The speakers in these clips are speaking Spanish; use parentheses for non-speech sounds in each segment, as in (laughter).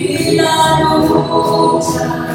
e na luta.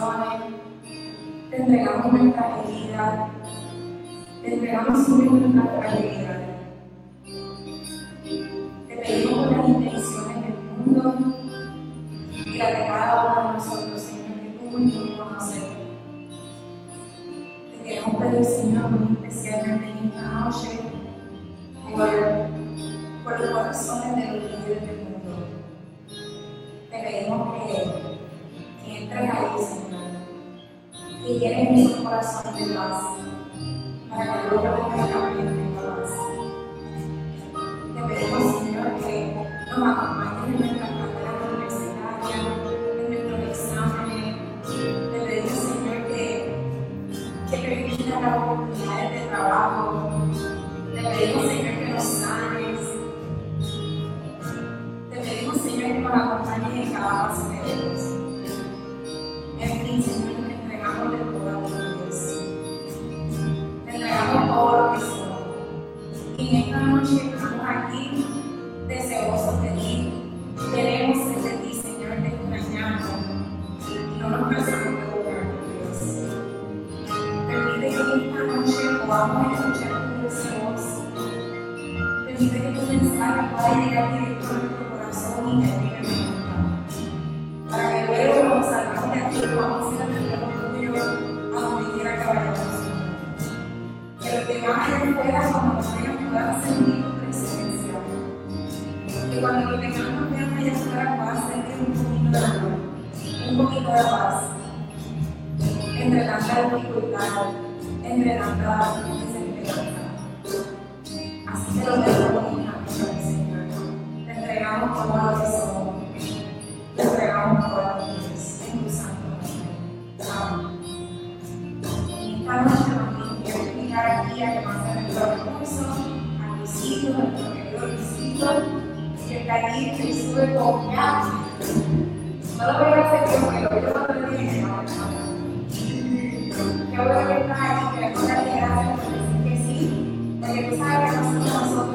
emociones, te entregamos nuestra vida, te entregamos siempre nuestra fragilidad. sol se y sube No lo voy a hacer yo, que lo voy a aprender Yo voy a estar aquí, que que hace, que sí, porque tú sabes que nosotros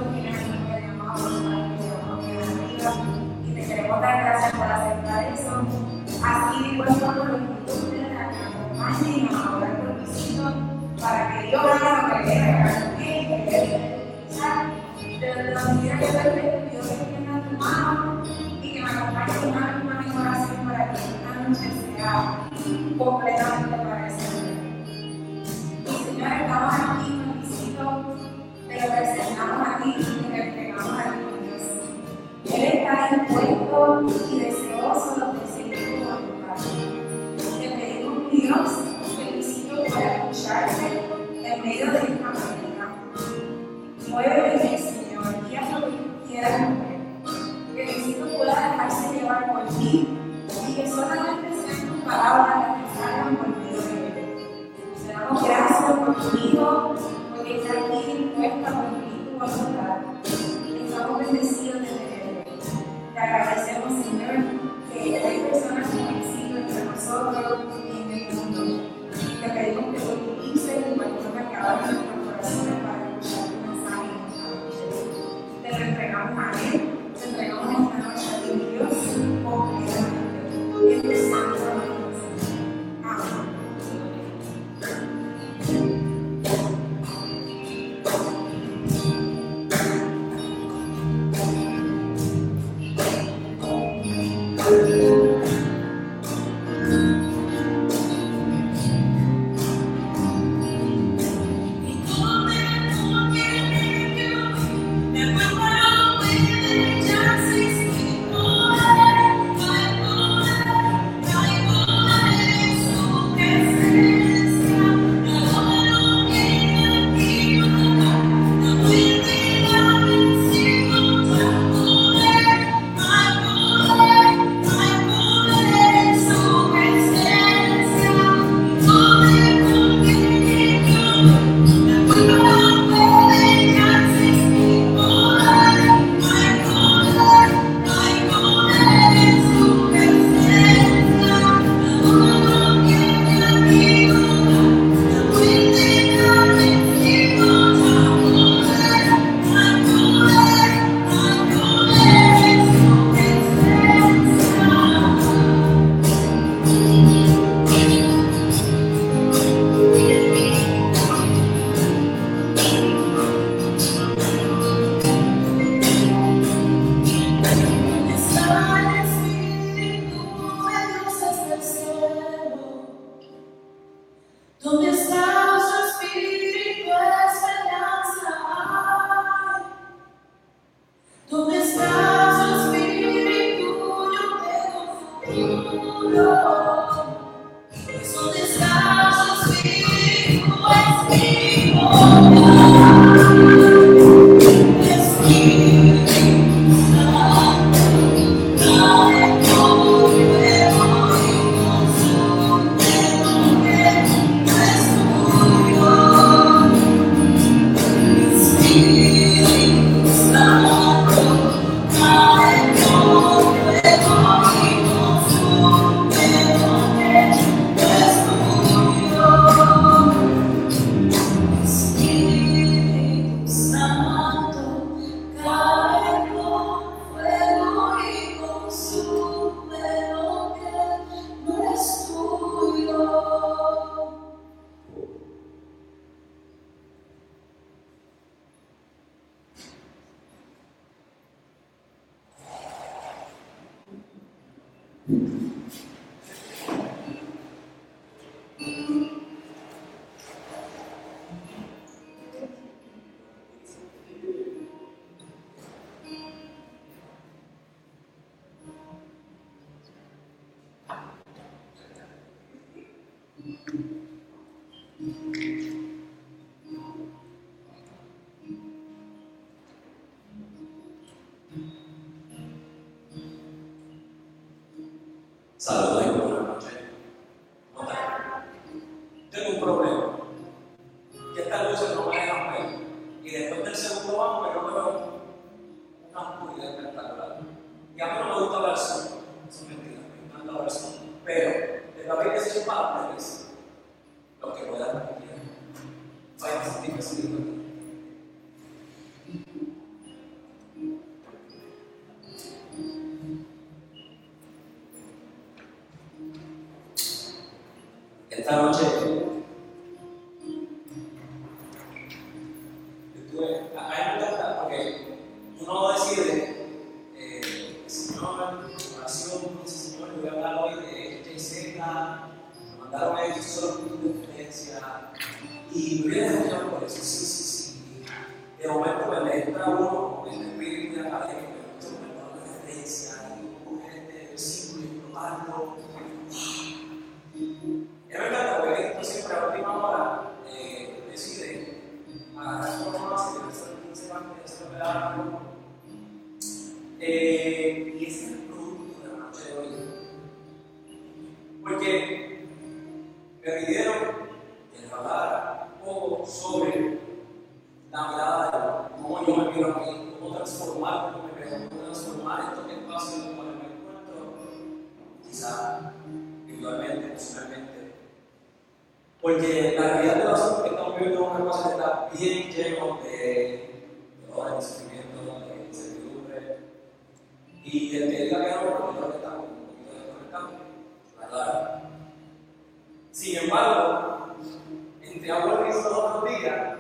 que los consejos de las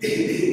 (laughs) cosas buenas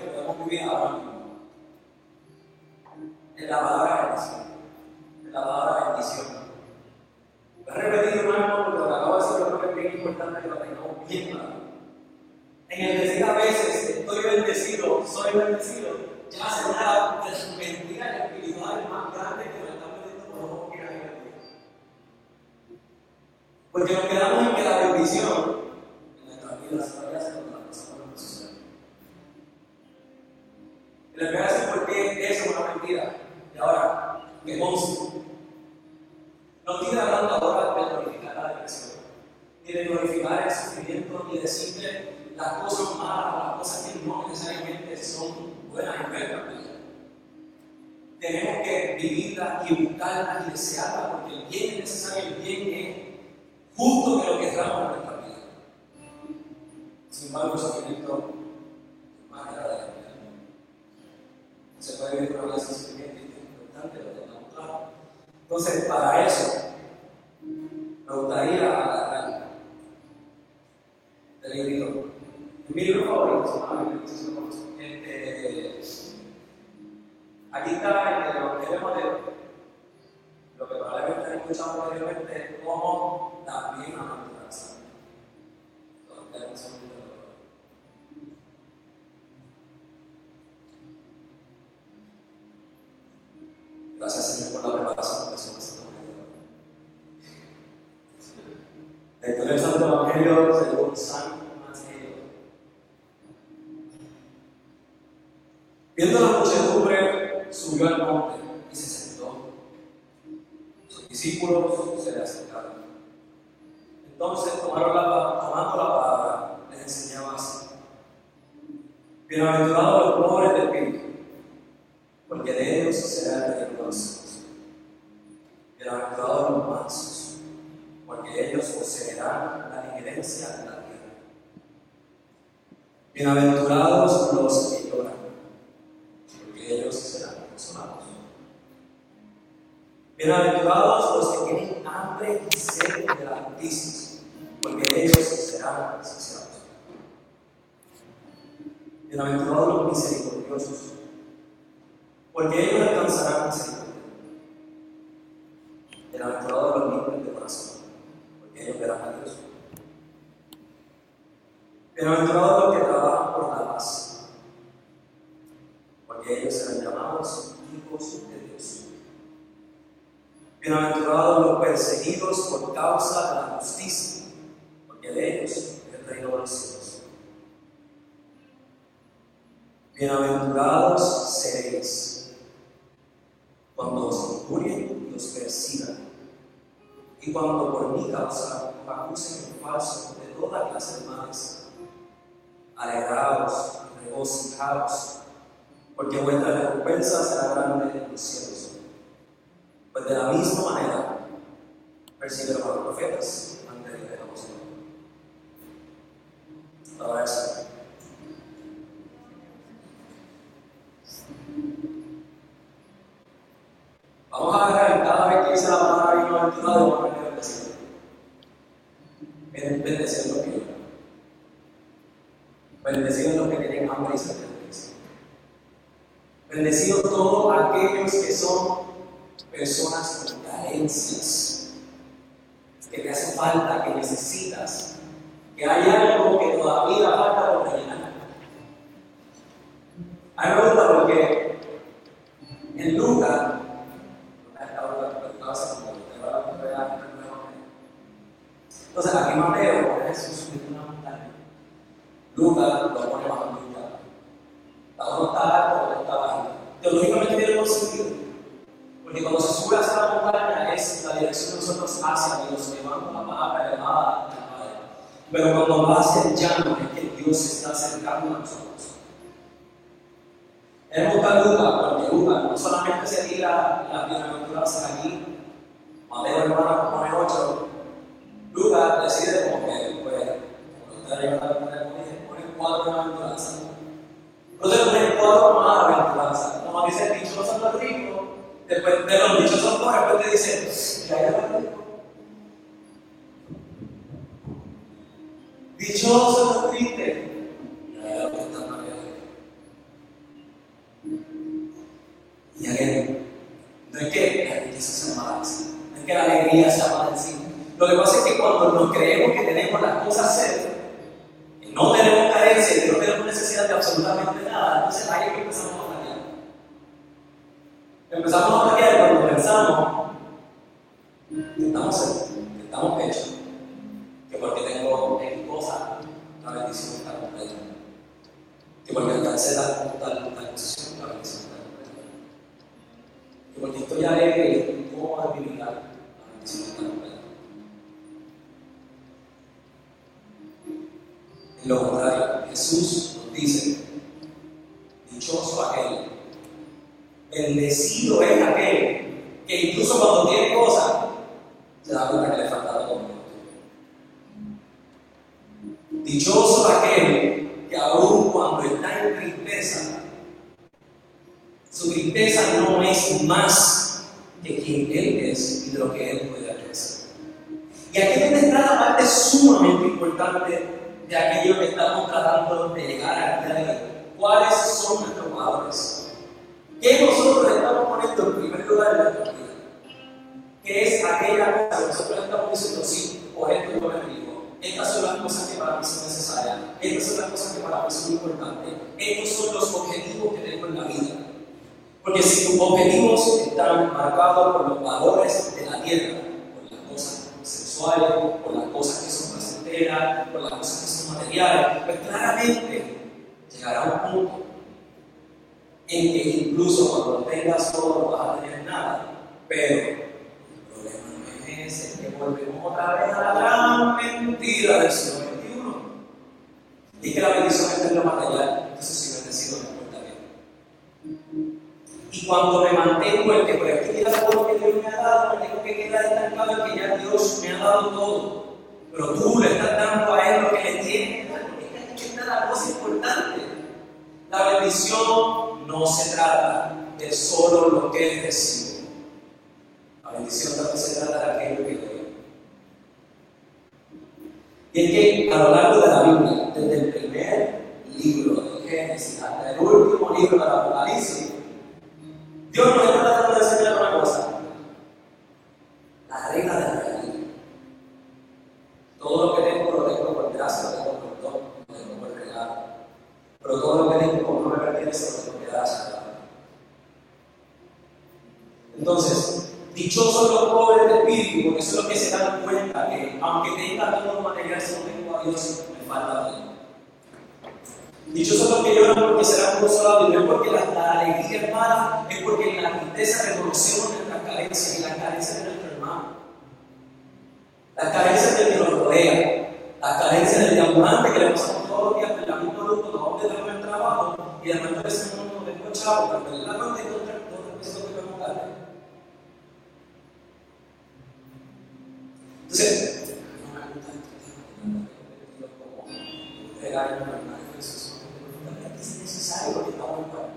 que podemos Bienaventurados los cuando va hacia el llano es que Dios se está acercando a nosotros. Él busca Lucas porque Lucas no solamente se tira la bienaventuranza aquí, Mateo hermano pone 8, Lucas decide como que, pues, como ustedes llevan a pone cuatro bienaventuranzas. Entonces pone cuatro más bienaventuranzas. Como dice, dichosos los ricos, después de los dichosos pobres, después te dice, ¿qué hay los ricos? Dichosos los tristes. Y again, no es que la mala en sí, no es que la alegría sea en sí. Lo que pasa es que cuando nos creemos que tenemos las cosas cerca, que no tenemos carencia y que no tenemos necesidad de absolutamente nada, entonces ahí es que empezamos a fallar. Empezamos a fallar cuando pensamos que estamos cerca, que estamos hechos, que porque tengo X cosa, la bendición está completa. Que porque alcancé tal, tal, tal posición, la bendición está completa. Que porque estoy alegre y estoy cómodo en mi vida, la bendición está completa. En lo contrario, Jesús nos dice, dichoso aquel, bendecido es aquel que incluso cuando tiene cosas, se da cuenta que le falta todo. Dichoso aquel que aún cuando está en tristeza, su tristeza no es más que quien Él es y de lo que Él puede hacer. Y aquí es donde está la parte sumamente importante de aquello que estamos tratando de llegar a día de hoy. ¿Cuáles son nuestros valores? ¿Qué nosotros estamos poniendo en primer lugar en nuestra vida? ¿Qué es aquella cosa que nosotros estamos diciendo sí, por esto yo me digo? Estas son las cosas que para mí son necesarias. Estas son las cosas que para mí son importantes. Estos son los objetivos que tengo en la vida. Porque si tus objetivos están marcados por los valores de la tierra, por las cosas sexuales, por las cosas que son placenteras, por las cosas que son materiales, pues claramente llegará un punto en que incluso cuando tengas todo no vas a tener nada. Pero el problema no es ese, que volvemos otra vez a la gran mentira del siglo XXI. Y que la bendición está en lo material, entonces si bendecido no importa bien. Y cuando me mantengo en que por esto queda todo lo que Dios me ha dado, me tengo que quedar estancado en que ya Dios me ha dado todo. Pero tú le estás dando a Él lo que le tienes que dar, porque esta es la cosa importante. La bendición no se trata de solo lo que recibe. La bendición también se trata de aquello que doy. Y es que a lo largo de la Biblia, desde el primer libro de Génesis hasta el último libro del Apocalipsis, Dios nos está tratando de enseñar una cosa. La regla de la. Todo lo que tengo lo tengo por gracia, lo tengo por don, lo tengo por regalo. Pero todo lo que tengo no me pertenece, lo tengo que dar Entonces, dichosos los pobres de espíritu, porque eso es lo que se dan cuenta que aunque tenga todo material, si no tengo a Dios, me falta todo. Dichosos los que lloran porque serán consolados, no es porque la, la alegría es mala, es porque en la tristeza reconocemos nuestras carencias y las carencias de. Las carencias del que nos rodea, las carencias del ambulante que le pasamos todos los días la misma luz, nos vamos detrás del trabajo y de repente decimos, no tengo chavo, pero en la mente encontrar todo el peso que podemos darle. Entonces, no me gusta esto, como regalar a mi hermano Jesús es necesario porque estamos en cuerpo.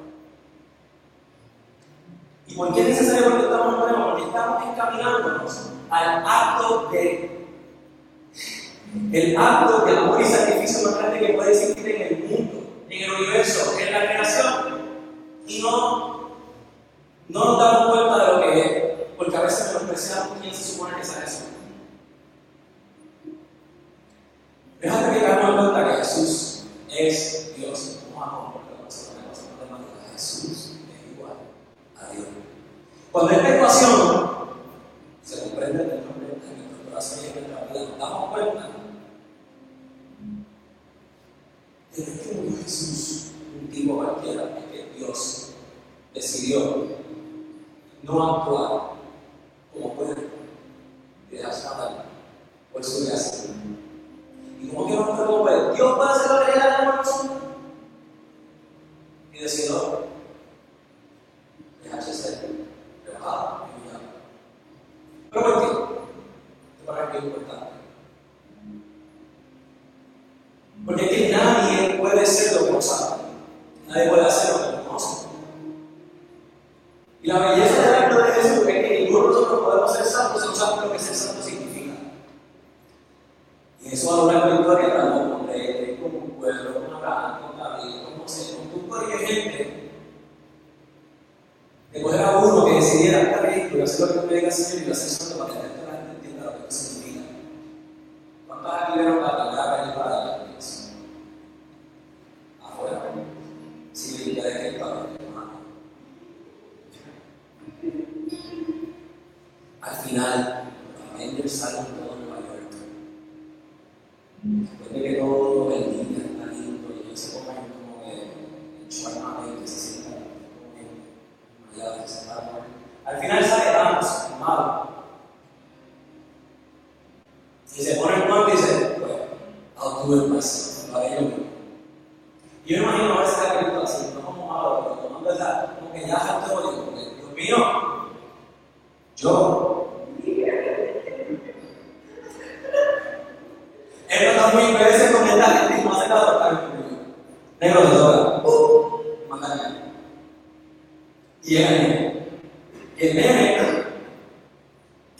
¿Y por qué es necesario porque estamos en cuerpo? Porque estamos encaminándonos al acto de el acto de amor y sacrificio más grande que puede existir en el mundo, en el universo, en la creación. Y no, no nos damos cuenta de lo que es, porque a veces menospreciamos quién se supone que es eso. Déjame que en cuenta que Jesús es Dios. Jesús es igual a Dios. Cuando esta ecuación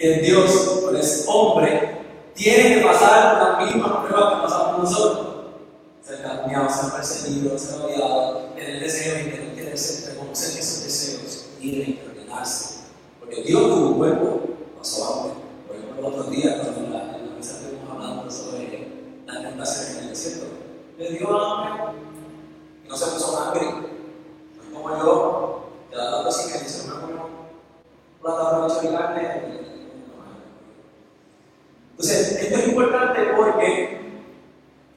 que Dios, pero es hombre, tiene que pasar las mismas pruebas que pasamos nosotros. Ser calumniado, ser perseguido, ser odiado, tener deseos y tener que reconocer esos deseos y reinterprenarse. Porque Dios tuvo un cuerpo, pasó hambre. Por ejemplo, el otro día, cuando en la, en la mesa estuvimos hablando sobre las tentaciones en el desierto, le dio hambre y no se puso hambre. No como yo, que la así que dice, no como plata carne. Entonces, esto es importante porque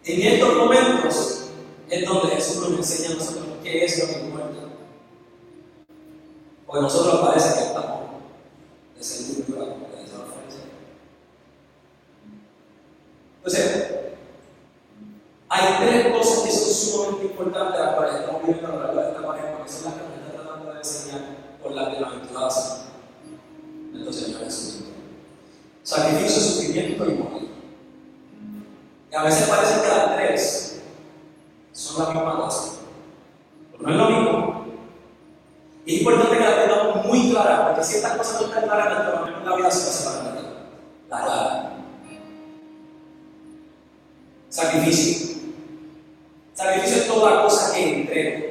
en estos momentos es donde Jesús nos enseña a nosotros qué es lo que importa. Porque nosotros parece que estamos de la Francia. Entonces, hay tres cosas que son sumamente importantes las cuales estamos viendo a lo largo de esta cuaresma, que son las que nos está tratando de enseñar por las bienaventuradas de nuestro Señor Jesucristo. Sacrificio, sufrimiento y morir. Y a veces parece que las tres son la misma cosa. Pero no es lo mismo. Y es importante que las tengamos muy claras, porque si estas cosas no están claras, nuestra la vida se va a separar de la La clara. Sacrificio. Sacrificio es toda cosa que entrego.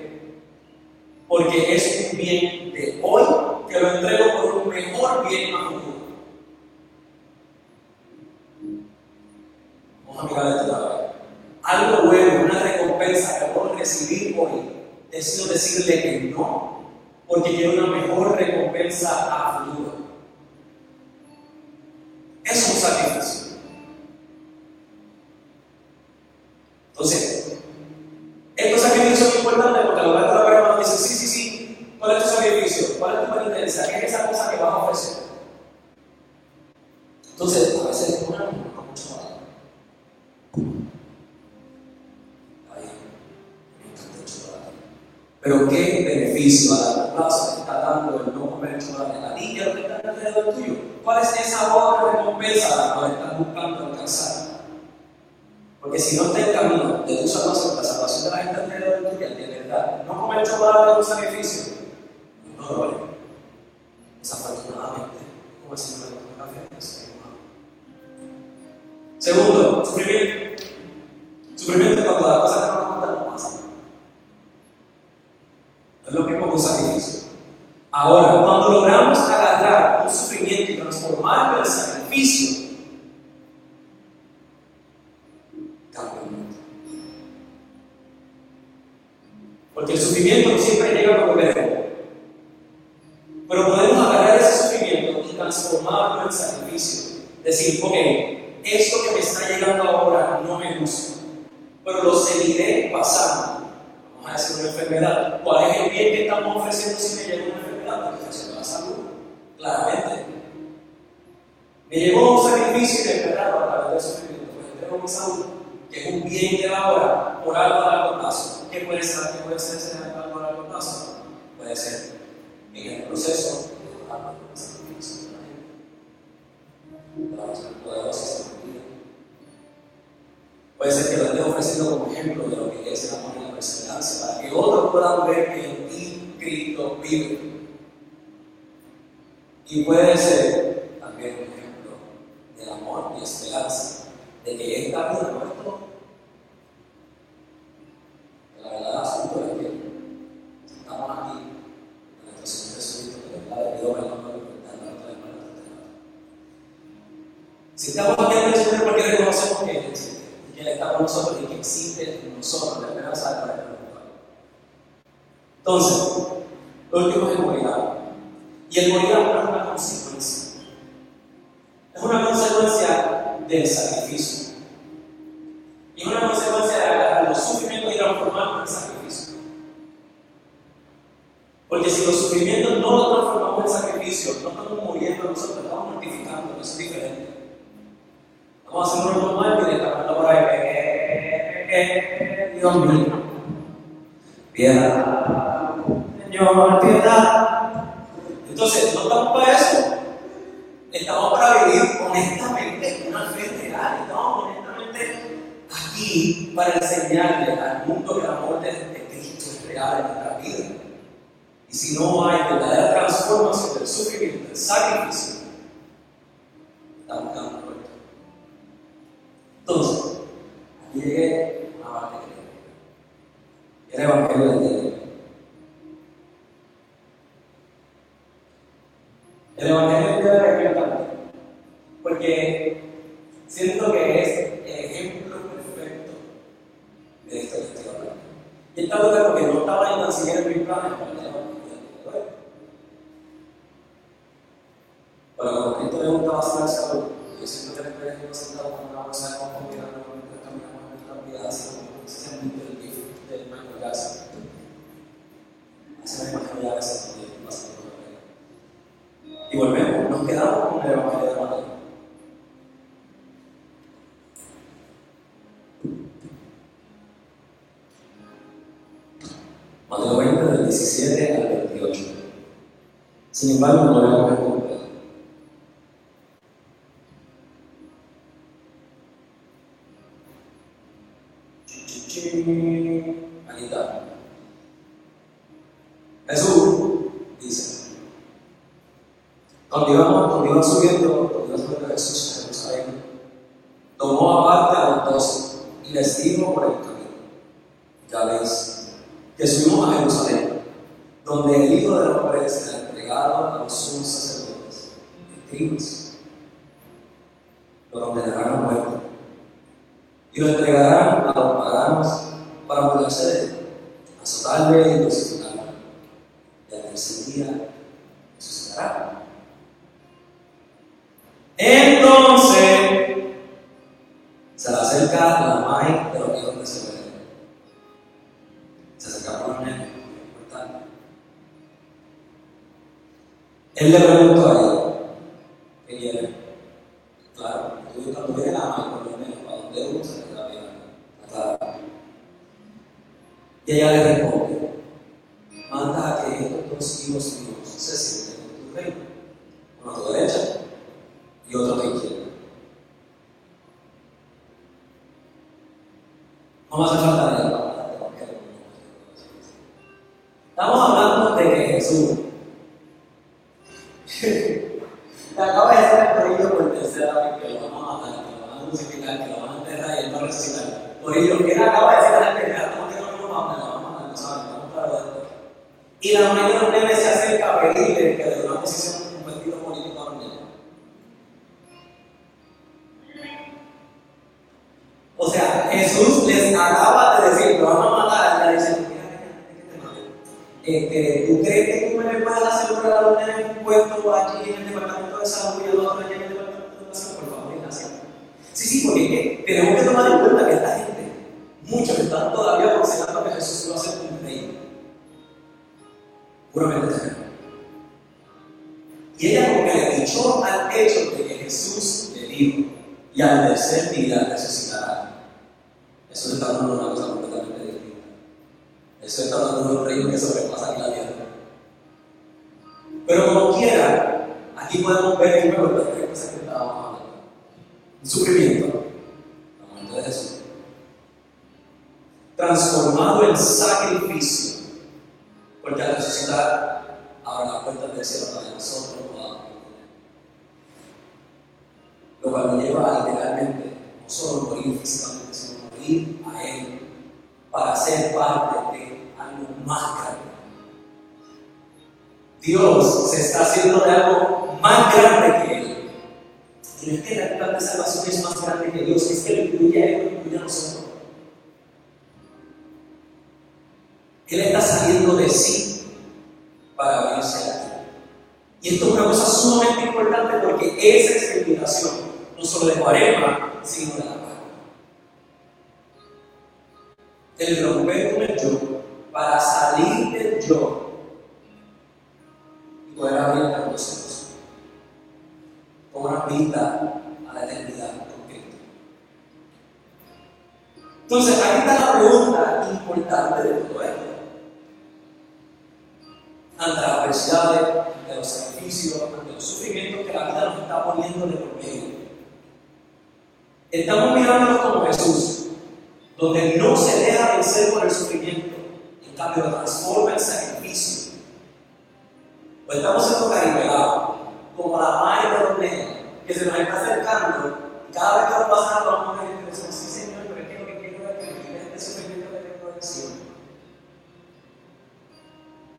Porque es un bien de hoy que lo entrego por un mejor bien a futuro. Vamos a mirar esto otra vez. Algo bueno, una recompensa que puedo recibir hoy, decido decirle que no, porque quiero una mejor recompensa a futuro. Es un sacrificio. Entonces, estos sacrificios son importantes porque a lo largo de la palabra nos dice, sí, sí, sí, ¿cuál es tu sacrificio? ¿Cuál es tu penitencia? ¿Qué es esa cosa que vas a ofrecer? Entonces, a veces una no mucho más. Ay, me encanta el chocolate. Pero qué beneficio a largo plazo te está dando el no comer chocolate. La niña que está alrededor tuyo. ¿Cuál es esa otra recompensa a la cual estás buscando alcanzar? Porque si no está en camino de tu salvación, la salvación de la gente alrededor tuya, de verdad, no comer chocolate es un sacrificio. No lo vale. Desafortunadamente, como el Señor de la es Segundo, sufrimiento. Sufrimiento cuando las cosas que no nos gustan no pasan. Es lo mismo que un sacrificio. Ahora, cuando logramos agarrar un sufrimiento y transformarlo en sacrificio. Porque el sufrimiento no siempre llega por queremos. Pero podemos agarrar ese sufrimiento y transformarlo en sacrificio. Decir, ok, esto que me está llegando ahora no me gusta, pero lo seguiré pasando. Vamos a decir una enfermedad. ¿Cuál es el bien que estamos ofreciendo si me llega una enfermedad? la salud, claramente. Me llevó un sacrificio y enterrado a través del sufrimiento, pues entrego mi salud, que es un bien de la por algo a largo plazo. ¿Qué puede ser? ¿Qué puede ser ese algo a largo plazo? Puede ser en el proceso de la sacrificio de la gente. poderosa Puede ser que lo esté ofreciendo como ejemplo de lo que es el amor y la perseverancia, para que otros puedan ver que en ti Cristo vive. Y puede ser también un ejemplo del amor y esperanza, de que esta vida no es todo. La verdad, es que estamos aquí, en nuestro Señor Jesucristo, que le habla de Dios, el amor, el nuestro hermano, Si estamos aquí en el Señor, porque reconocemos que Él existe, que Él está con nosotros, y que existe en nosotros la esperanza de la Entonces, lo último es cuidado. Y el morir ahora es una consecuencia. Es una consecuencia del sacrificio. Y es una consecuencia de los sufrimientos y transformarlos en sacrificio. Porque si los sufrimientos no los transformamos en sacrificio, no estamos muriendo nosotros, estamos mortificando, eso es diferente. Vamos a hacer un normal y le estamos por ahí. Eh, eh, eh, Dios mío. Piedad. Señor, piedad. Entonces, no estamos para eso. Estamos para vivir honestamente una fe real. Estamos honestamente aquí para enseñarle al mundo que el amor de, Cristo es real en nuestra vida. Y si no hay verdadera transformación del sufrimiento, del sacrificio, salve y resucitará. Y al tercer día resucitará. Entonces, se le acerca la madre de los hijos de Zebedeo. Se acerca por el medio, importante. Él le preguntó, para ser parte de algo más grande. Dios se está haciendo de algo más grande que Él. Y es que la plan de salvación es más grande que Dios, es que lo incluye a Él, lo incluye a nosotros. Él está saliendo de sí para venirse aquí. Y esto es una cosa sumamente importante porque esa es la invitación, no solo de Cuaresma, sino de la El romper con el yo para salir del yo y poder abrir a nosotros con una vista a la eternidad con Cristo. Entonces, aquí está la pregunta importante de todo esto. Ante las adversidades, ante los sacrificios, ante los sufrimientos que la vida nos está poniendo de por medio. Estamos mirándonos como Jesús, donde no se deja vencer por el sufrimiento, en cambio lo transforma en sacrificio. O estamos siendo caripelados, como la madre nenes, que se nos está acercando, y cada vez que nos pasa algo, vamos a decimos, sí Señor, pero es que lo que quiero es que me este sufrimiento que tengo.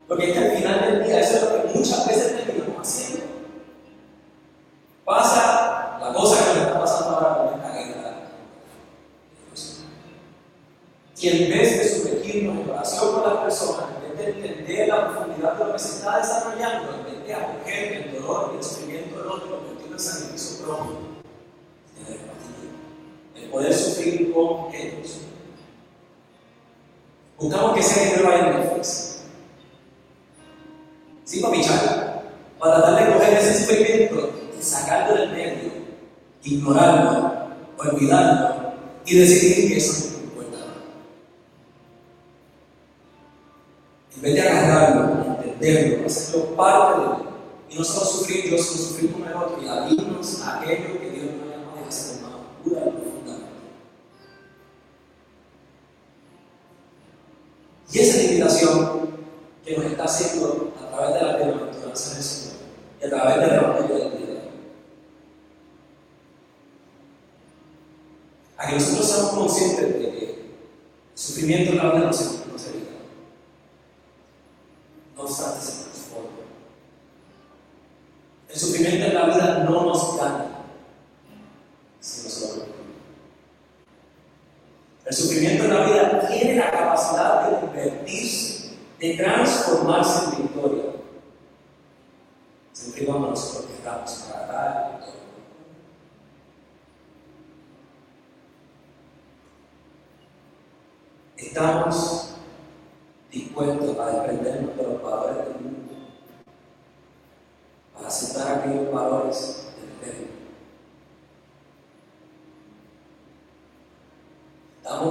Porque es que al final del día, eso es lo que muchas veces terminamos haciendo. Pasa la cosa que nos está pasando ahora con esta guerra. Y en vez de sumergirnos en oración con las personas, en vez de entender la profundidad de lo que se está desarrollando, en vez de acoger el dolor y el sufrimiento del otro, convertirlo en sacrificio propio, el poder sufrir con ellos. Buscamos que ese dinero vaya en Netflix. Sí, para pichar, para tratar de coger ese sufrimiento y sacarlo del medio, ignorarlo, olvidarlo y decidir que eso En vez de agarrarlo, entenderlo, hacerlo parte de él, y no solo sufrir yo, sino sufrir con el otro y abrirnos a aquello que Dios nos llama de hacer más pura y profundamente. Y esa es invitación que nos está haciendo a través de la bienaventuranza del Señor y a través del Evangelio del día. A que nosotros seamos conscientes de que el sufrimiento en la vida no se, no se evita. No obstante, se transforma. El sufrimiento en la vida no nos gana, sino solo El sufrimiento en la vida tiene la capacidad de convertirse, de transformarse en victoria. Siempre y cuando nosotros queramos agarrar todo. Estamos dispuestos a desprendernos de los valores del mundo para aceptar aquellos valores del reino.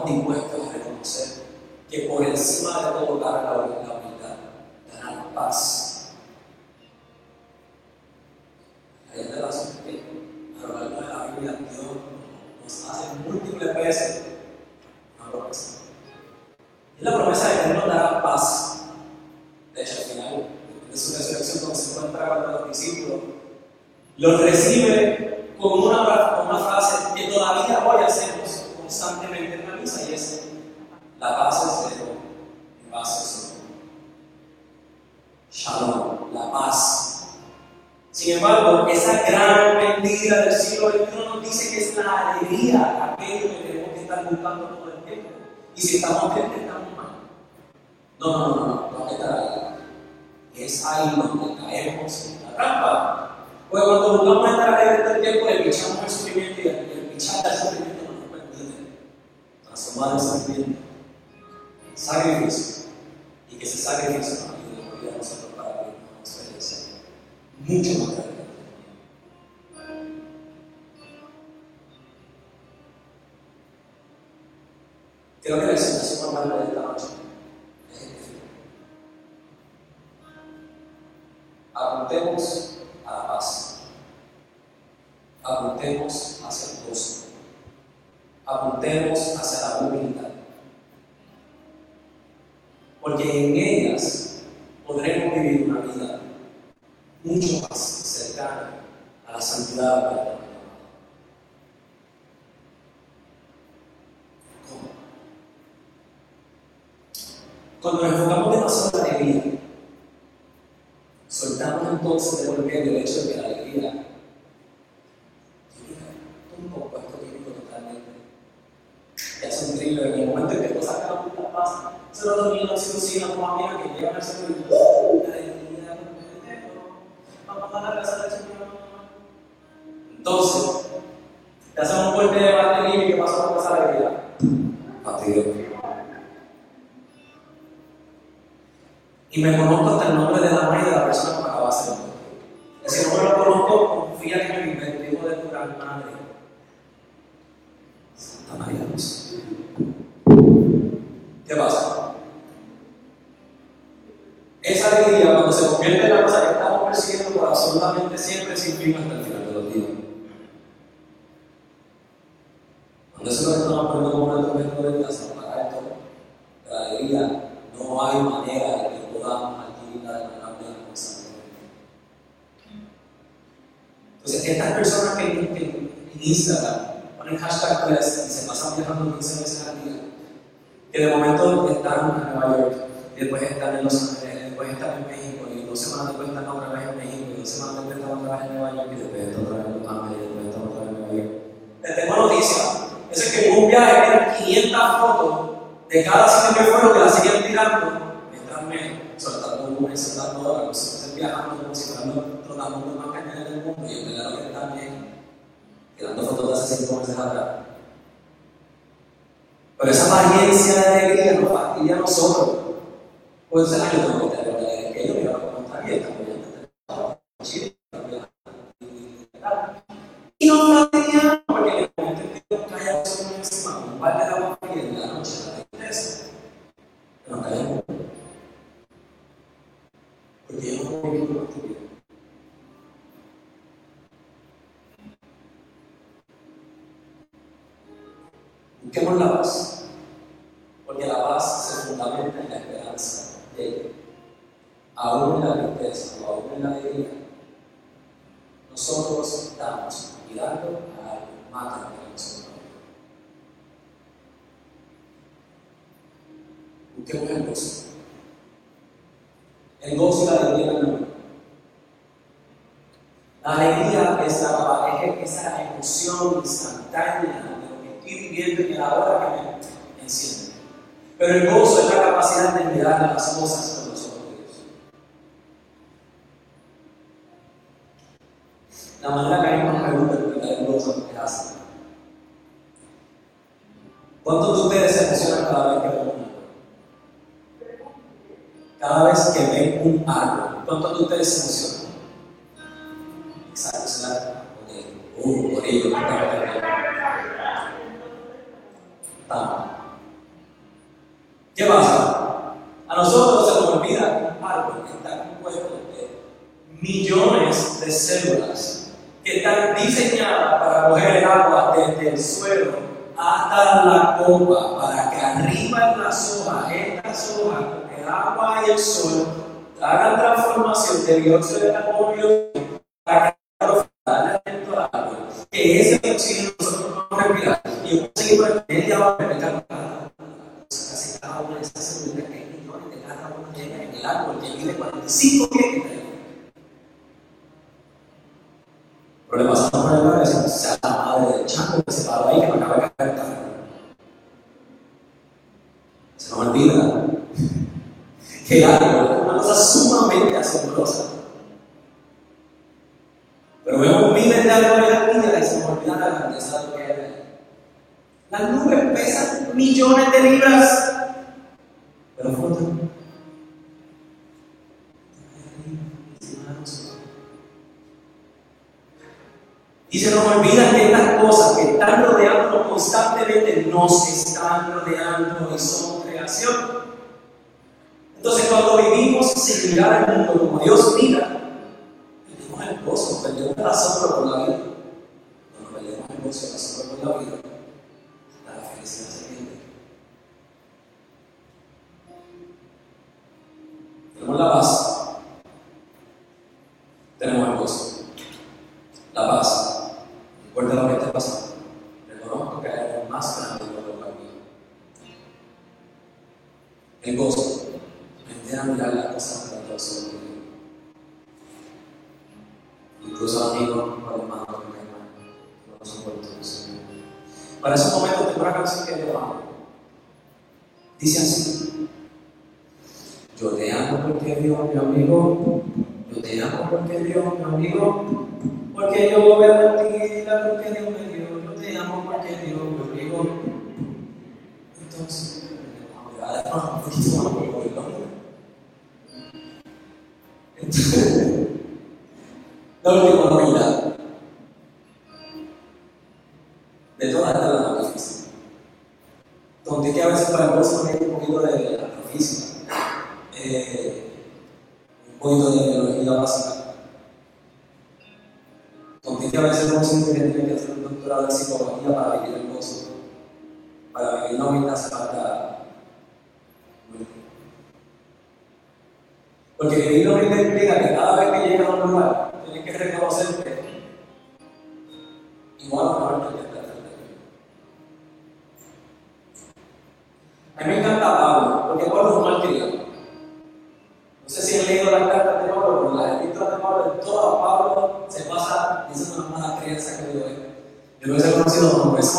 Estamos Creo que la exhortación más grande de haciendo con. Pero esa apariencia de alegría nos fastidia a nosotros. Pues, problemas por el mar, decimos, sea la madre del chango que se paró ahí que me acaba de caer Se nos olvida que era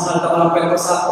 sangka melampaui persangka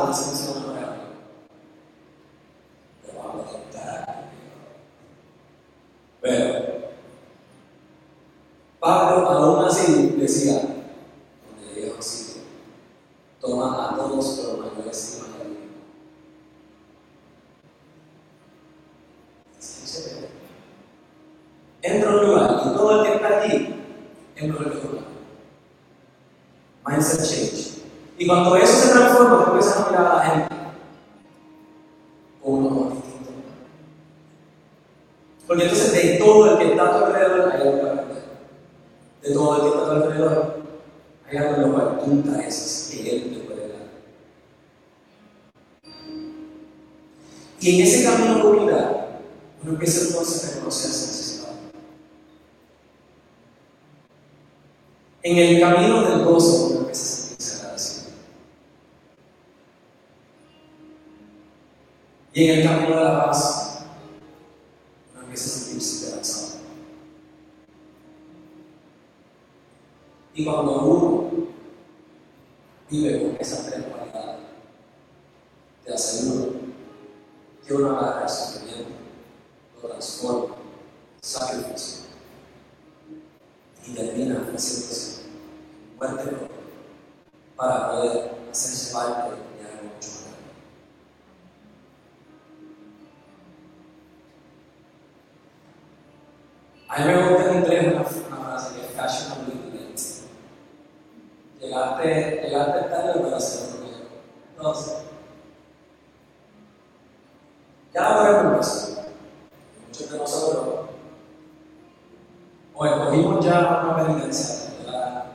o escogimos ya una predicación, la,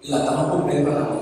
y la estamos cumpliendo la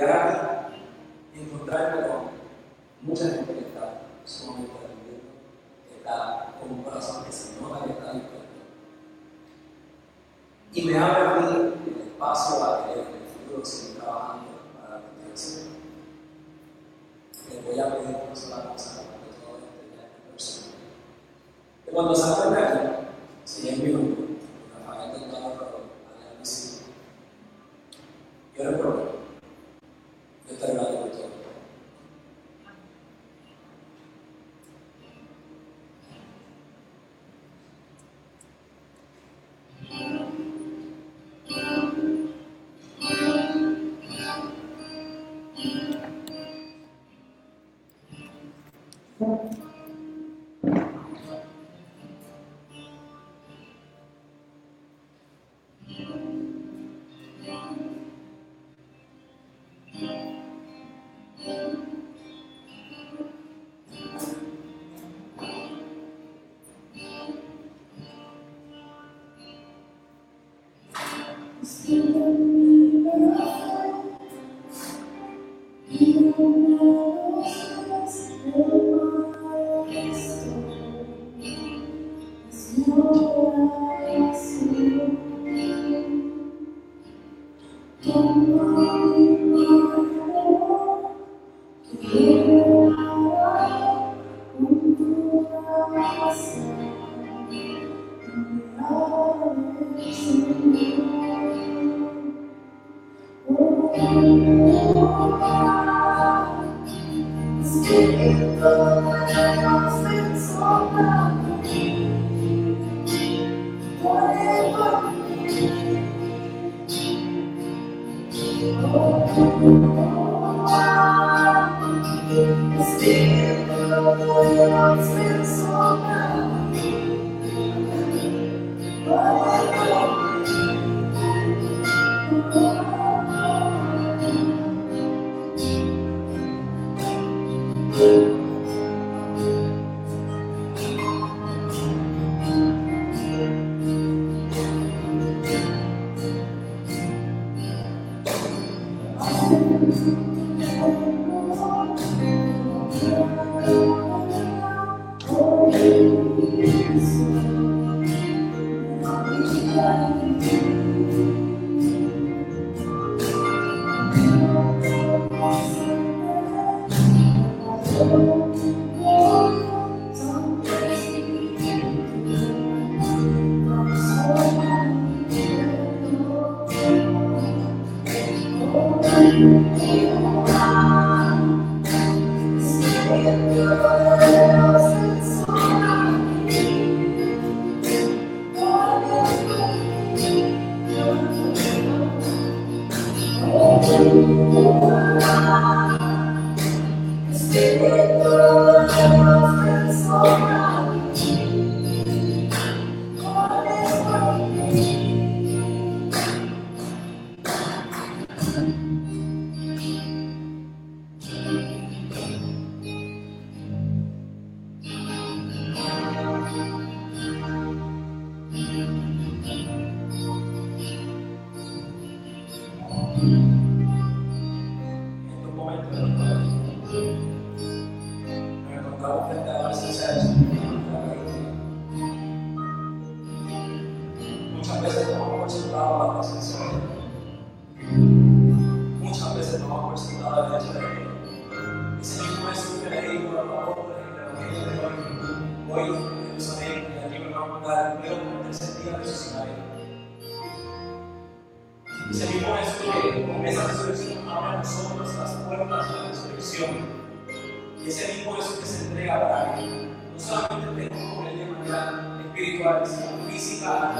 Mí y encontrarme con mucha gente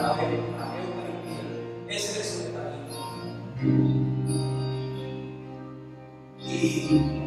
la Eucaristía. Ese es el Y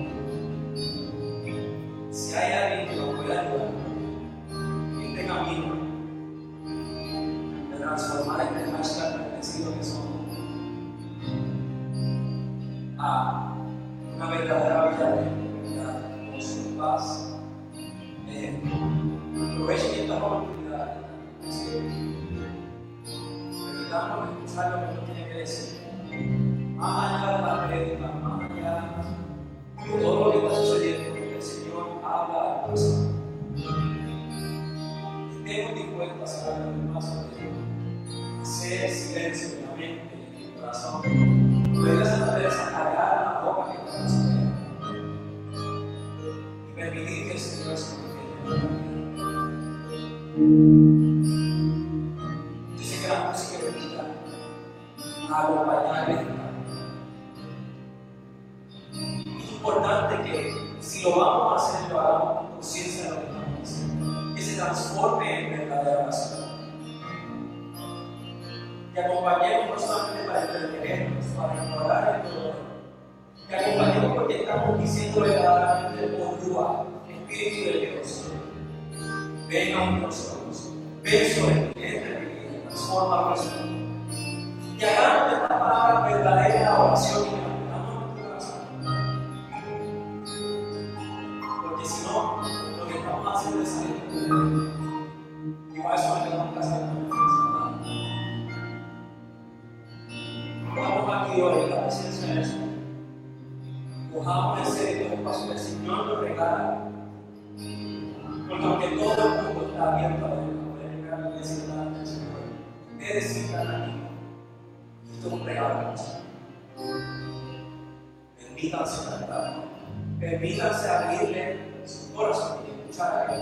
permítanse abrirle su corazón y escuchar a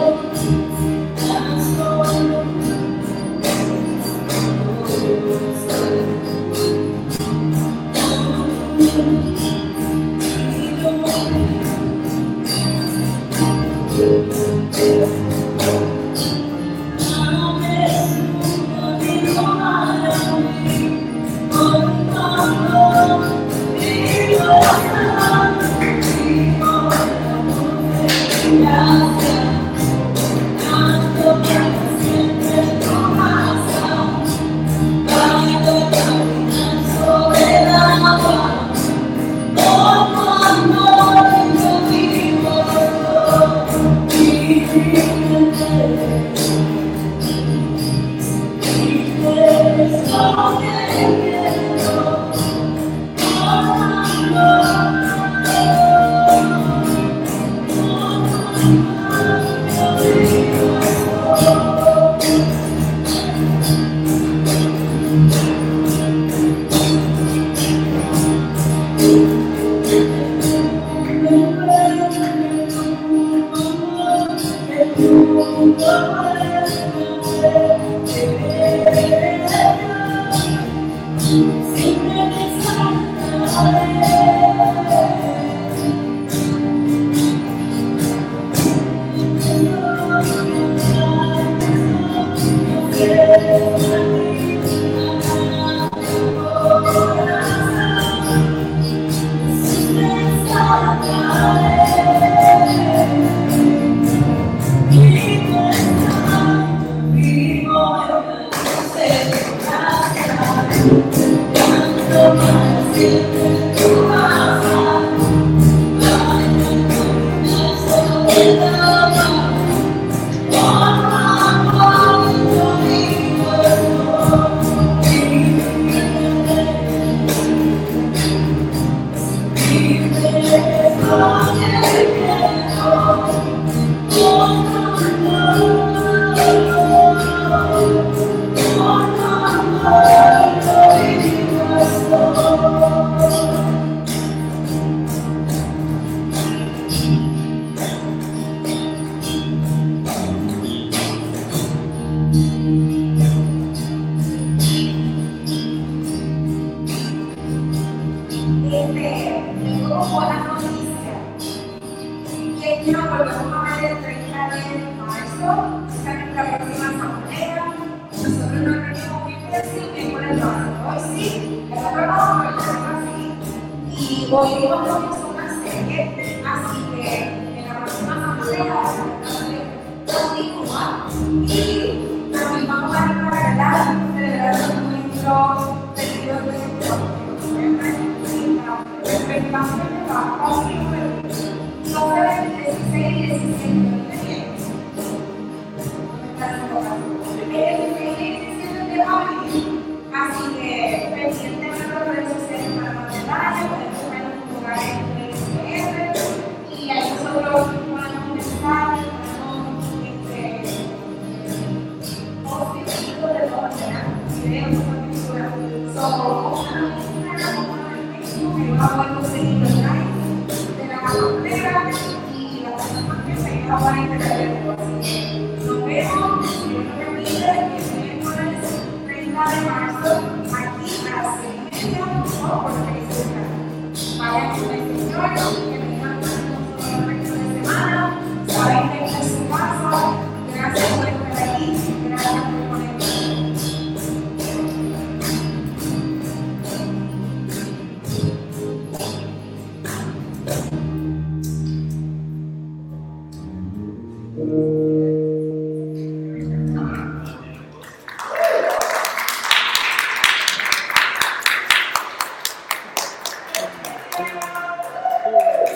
Este,